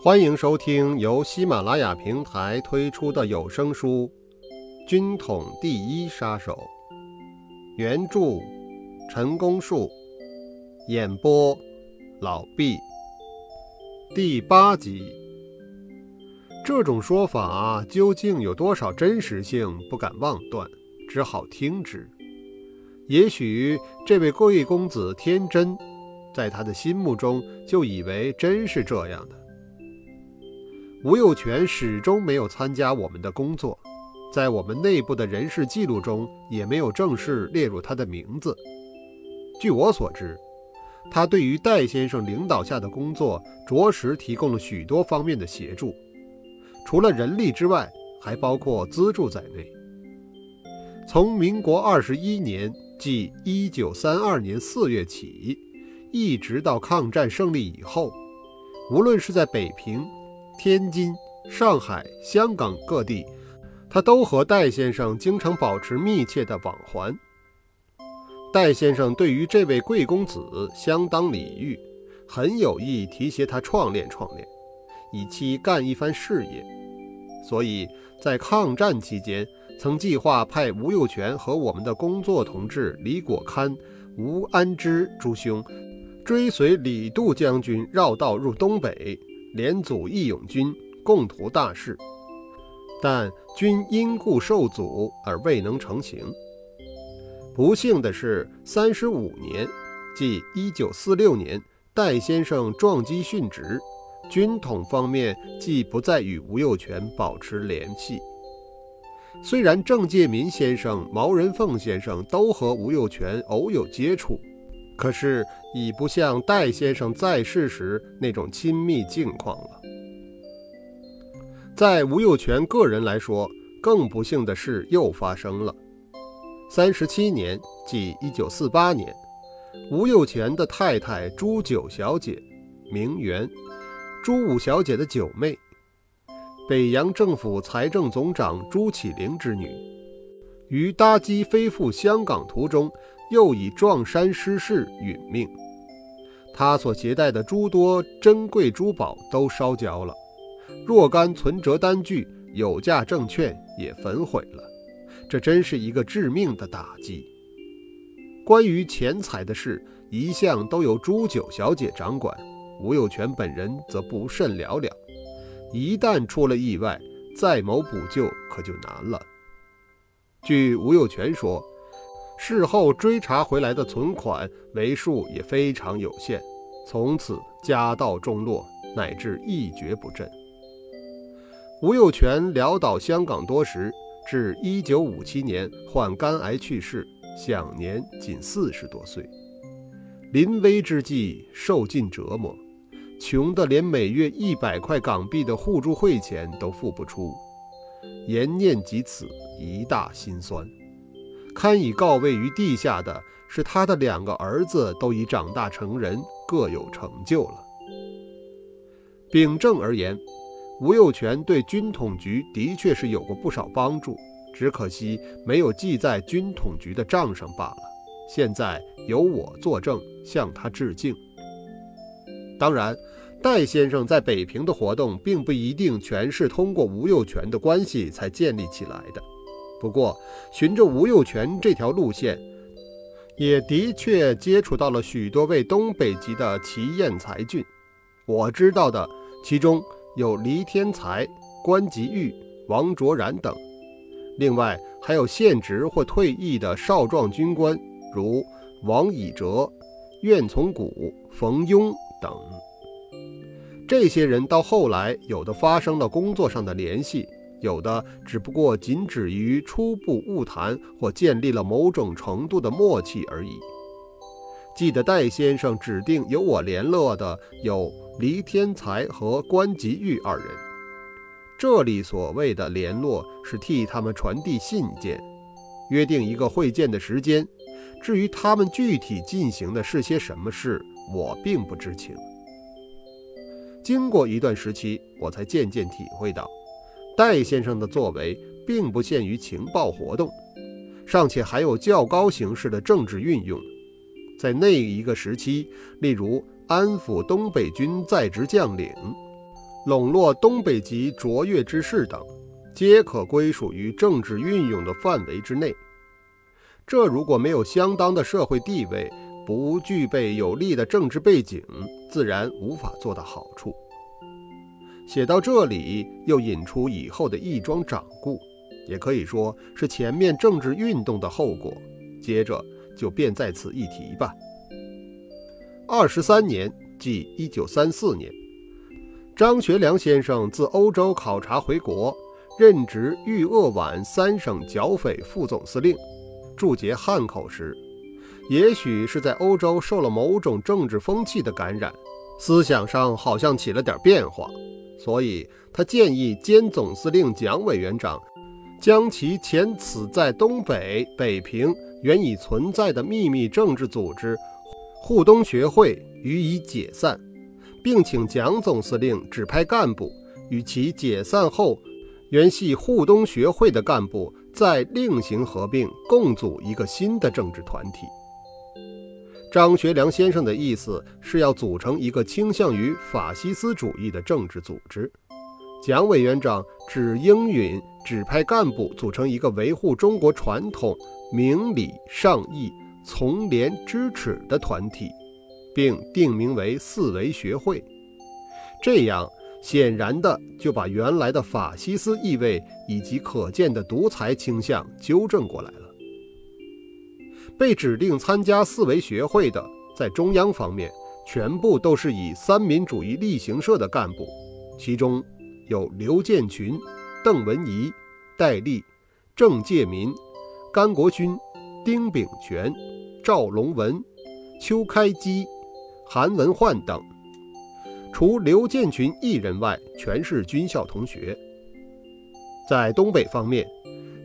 欢迎收听由喜马拉雅平台推出的有声书《军统第一杀手》，原著陈功树，演播老毕。第八集。这种说法究竟有多少真实性，不敢妄断，只好听之。也许这位贵公子天真。在他的心目中，就以为真是这样的。吴幼全始终没有参加我们的工作，在我们内部的人事记录中也没有正式列入他的名字。据我所知，他对于戴先生领导下的工作，着实提供了许多方面的协助，除了人力之外，还包括资助在内。从民国二十一年，即一九三二年四月起。一直到抗战胜利以后，无论是在北平、天津、上海、香港各地，他都和戴先生经常保持密切的往还。戴先生对于这位贵公子相当礼遇，很有意提携他创练创练，以期干一番事业。所以在抗战期间，曾计划派吴幼全和我们的工作同志李果堪、吴安之诸兄。追随李杜将军绕道入东北，连阻义勇军，共图大事，但均因故受阻而未能成行。不幸的是，三十五年，即一九四六年，戴先生撞击殉职，军统方面既不再与吴幼全保持联系。虽然郑介民先生、毛人凤先生都和吴幼全偶有接触。可是已不像戴先生在世时那种亲密境况了。在吴幼全个人来说，更不幸的事又发生了。三十七年，即一九四八年，吴幼全的太太朱九小姐，名媛，朱五小姐的九妹，北洋政府财政总长朱启灵之女，于搭机飞赴香港途中。又以撞山失事殒命，他所携带的诸多珍贵珠宝都烧焦了，若干存折单据、有价证券也焚毁了，这真是一个致命的打击。关于钱财的事，一向都由朱九小姐掌管，吴有权本人则不甚了了。一旦出了意外，再谋补救可就难了。据吴有权说。事后追查回来的存款为数也非常有限，从此家道中落，乃至一蹶不振。吴有权潦倒香港多时，至1957年患肝癌去世，享年仅四十多岁。临危之际，受尽折磨，穷得连每月一百块港币的互助会钱都付不出，言念及此，一大心酸。堪以告慰于地下的是，他的两个儿子都已长大成人，各有成就了。秉正而言，吴幼全对军统局的确是有过不少帮助，只可惜没有记在军统局的账上罢了。现在由我作证，向他致敬。当然，戴先生在北平的活动，并不一定全是通过吴幼全的关系才建立起来的。不过，循着吴幼全这条路线，也的确接触到了许多位东北籍的奇艳才俊。我知道的，其中有黎天才、关吉玉、王卓然等，另外还有现职或退役的少壮军官，如王以哲、苑从古、冯庸等。这些人到后来，有的发生了工作上的联系。有的只不过仅止于初步晤谈或建立了某种程度的默契而已。记得戴先生指定由我联络的有黎天才和关吉玉二人。这里所谓的联络是替他们传递信件，约定一个会见的时间。至于他们具体进行的是些什么事，我并不知情。经过一段时期，我才渐渐体会到。戴先生的作为并不限于情报活动，尚且还有较高形式的政治运用。在那一个时期，例如安抚东北军在职将领，笼络东北籍卓越之士等，皆可归属于政治运用的范围之内。这如果没有相当的社会地位，不具备有利的政治背景，自然无法做到好处。写到这里，又引出以后的一桩掌故，也可以说是前面政治运动的后果。接着就便在此一提吧。二十三年，即一九三四年，张学良先生自欧洲考察回国，任职豫鄂皖三省剿匪副总司令，驻节汉口时。也许是在欧洲受了某种政治风气的感染，思想上好像起了点变化，所以他建议兼总司令蒋委员长将其前此在东北北平原已存在的秘密政治组织沪东学会予以解散，并请蒋总司令指派干部与其解散后原系沪东学会的干部再另行合并，共组一个新的政治团体。张学良先生的意思是要组成一个倾向于法西斯主义的政治组织，蒋委员长只应允指派干部组成一个维护中国传统、明理尚义、从廉支耻的团体，并定名为四维学会。这样显然的就把原来的法西斯意味以及可见的独裁倾向纠正过来了。被指定参加四维学会的，在中央方面全部都是以三民主义力行社的干部，其中有刘建群、邓文仪、戴笠、郑介民、甘国勋、丁秉权、赵龙文、邱开基、韩文焕等。除刘建群一人外，全是军校同学。在东北方面，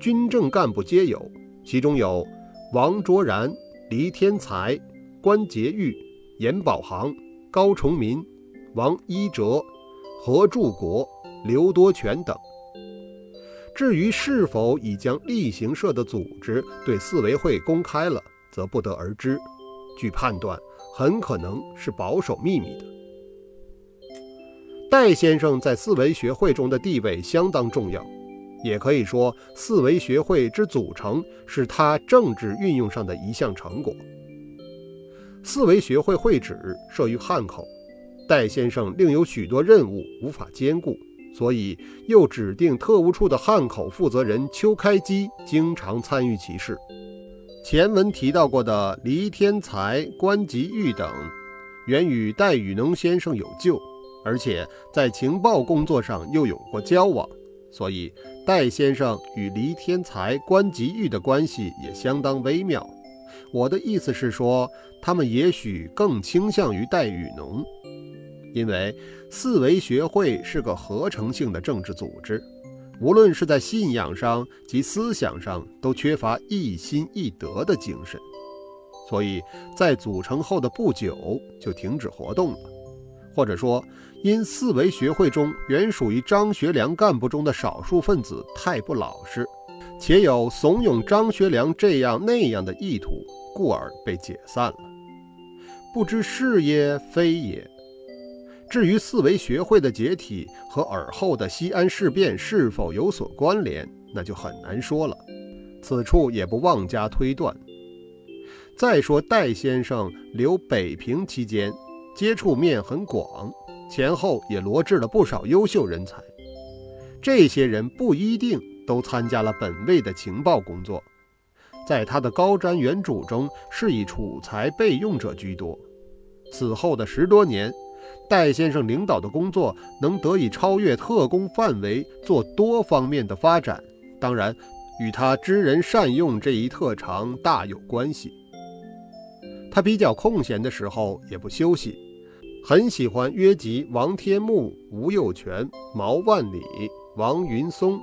军政干部皆有，其中有。王卓然、黎天才、关节玉、严宝航、高崇民、王一哲、何柱国、刘多全等。至于是否已将例行社的组织对四维会公开了，则不得而知。据判断，很可能是保守秘密的。戴先生在四维学会中的地位相当重要。也可以说，四维学会之组成是他政治运用上的一项成果。四维学会会址设于汉口，戴先生另有许多任务无法兼顾，所以又指定特务处的汉口负责人邱开基经常参与其事。前文提到过的黎天才、关吉玉等，原与戴雨农先生有旧，而且在情报工作上又有过交往。所以，戴先生与黎天才、关吉玉的关系也相当微妙。我的意思是说，他们也许更倾向于戴雨农，因为四维学会是个合成性的政治组织，无论是在信仰上及思想上，都缺乏一心一德的精神，所以在组成后的不久就停止活动了，或者说。因四维学会中原属于张学良干部中的少数分子太不老实，且有怂恿张学良这样那样的意图，故而被解散了。不知是也非也。至于四维学会的解体和尔后的西安事变是否有所关联，那就很难说了。此处也不妄加推断。再说戴先生留北平期间，接触面很广。前后也罗致了不少优秀人才，这些人不一定都参加了本位的情报工作，在他的高瞻远瞩中是以储才备用者居多。此后的十多年，戴先生领导的工作能得以超越特工范围，做多方面的发展，当然与他知人善用这一特长大有关系。他比较空闲的时候也不休息。很喜欢约集王天木、吴幼全、毛万里、王云松，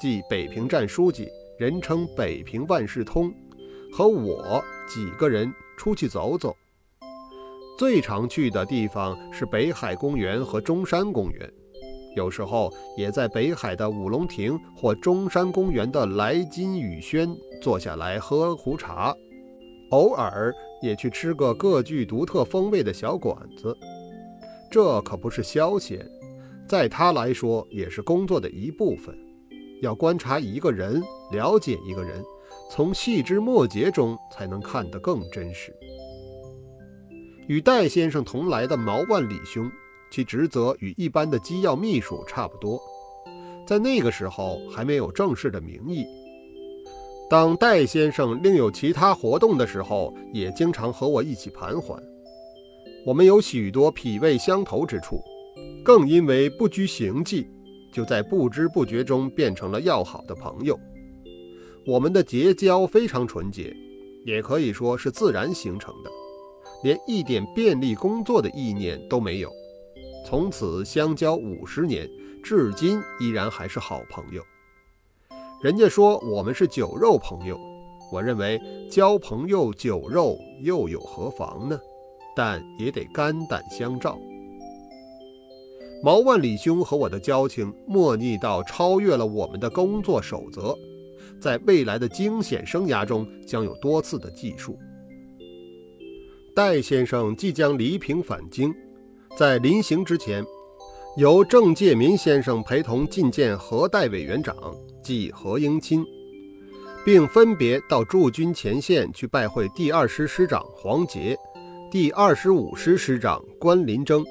即北平站书记，人称北平万事通，和我几个人出去走走。最常去的地方是北海公园和中山公园，有时候也在北海的五龙亭或中山公园的来金雨轩坐下来喝壶茶。偶尔也去吃个各具独特风味的小馆子，这可不是消遣，在他来说也是工作的一部分。要观察一个人，了解一个人，从细枝末节中才能看得更真实。与戴先生同来的毛万里兄，其职责与一般的机要秘书差不多，在那个时候还没有正式的名义。当戴先生另有其他活动的时候，也经常和我一起盘桓。我们有许多脾胃相投之处，更因为不拘形迹，就在不知不觉中变成了要好的朋友。我们的结交非常纯洁，也可以说是自然形成的。连一点便利工作的意念都没有，从此相交五十年，至今依然还是好朋友。人家说我们是酒肉朋友，我认为交朋友酒肉又有何妨呢？但也得肝胆相照。毛万里兄和我的交情莫逆到超越了我们的工作守则，在未来的惊险生涯中将有多次的记述。戴先生即将离平返京，在临行之前，由郑介民先生陪同觐见何代委员长即何应钦，并分别到驻军前线去拜会第二师师长黄杰、第二十五师师长关林征。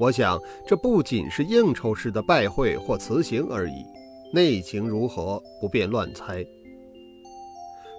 我想，这不仅是应酬式的拜会或辞行而已，内情如何，不便乱猜。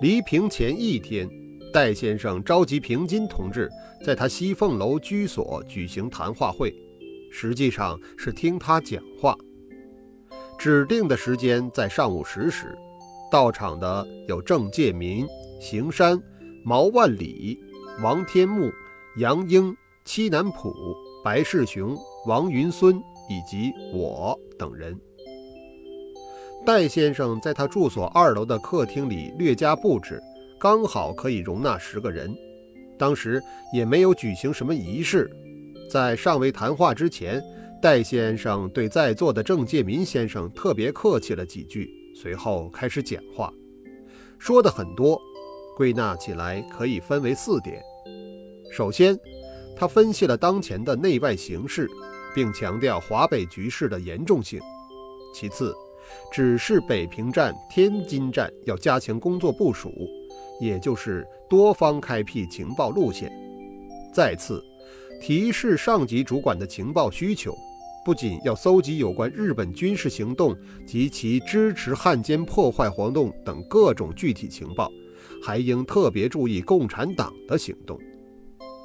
离平前一天。戴先生召集平津同志在他西凤楼居所举行谈话会，实际上是听他讲话。指定的时间在上午十时，到场的有郑介民、邢山、毛万里、王天木、杨英、戚南浦、白世雄、王云孙以及我等人。戴先生在他住所二楼的客厅里略加布置。刚好可以容纳十个人，当时也没有举行什么仪式。在尚未谈话之前，戴先生对在座的郑介民先生特别客气了几句，随后开始讲话，说的很多，归纳起来可以分为四点。首先，他分析了当前的内外形势，并强调华北局势的严重性。其次，指示北平站、天津站要加强工作部署。也就是多方开辟情报路线，再次提示上级主管的情报需求，不仅要搜集有关日本军事行动及其支持汉奸破坏活动等各种具体情报，还应特别注意共产党的行动。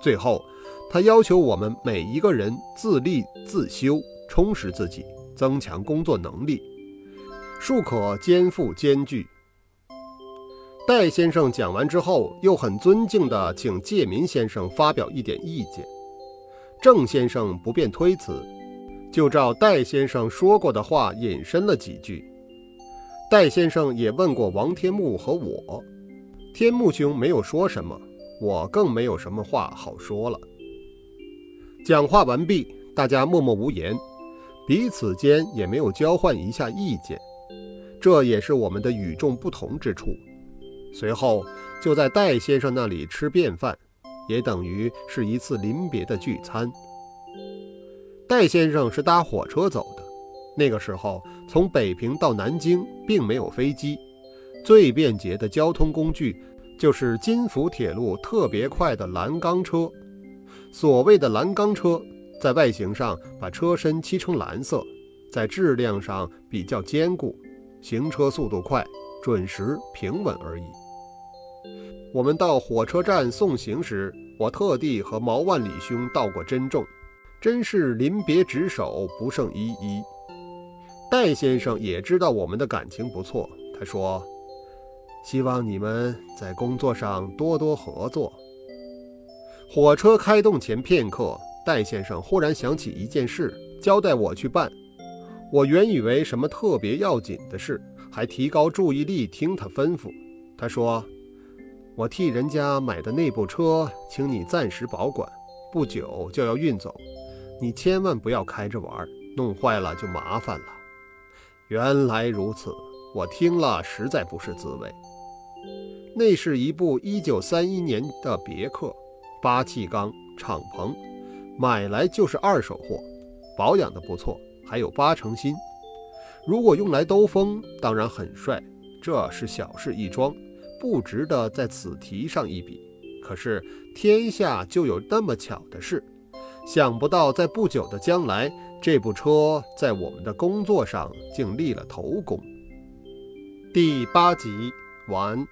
最后，他要求我们每一个人自立自修，充实自己，增强工作能力，庶可肩负艰巨。戴先生讲完之后，又很尊敬地请介民先生发表一点意见。郑先生不便推辞，就照戴先生说过的话引申了几句。戴先生也问过王天木和我，天木兄没有说什么，我更没有什么话好说了。讲话完毕，大家默默无言，彼此间也没有交换一下意见，这也是我们的与众不同之处。随后就在戴先生那里吃便饭，也等于是一次临别的聚餐。戴先生是搭火车走的，那个时候从北平到南京并没有飞机，最便捷的交通工具就是金福铁路特别快的蓝钢车。所谓的蓝钢车，在外形上把车身漆成蓝色，在质量上比较坚固，行车速度快，准时平稳而已。我们到火车站送行时，我特地和毛万里兄道过珍重，真是临别执手不胜依依。戴先生也知道我们的感情不错，他说：“希望你们在工作上多多合作。”火车开动前片刻，戴先生忽然想起一件事，交代我去办。我原以为什么特别要紧的事，还提高注意力听他吩咐。他说。我替人家买的那部车，请你暂时保管，不久就要运走，你千万不要开着玩，弄坏了就麻烦了。原来如此，我听了实在不是滋味。那是一部1931年的别克，八气缸敞篷，买来就是二手货，保养的不错，还有八成新。如果用来兜风，当然很帅，这是小事一桩，不值得在此提上一笔。可是天下就有那么巧的事，想不到在不久的将来，这部车在我们的工作上竟立了头功。第八集完。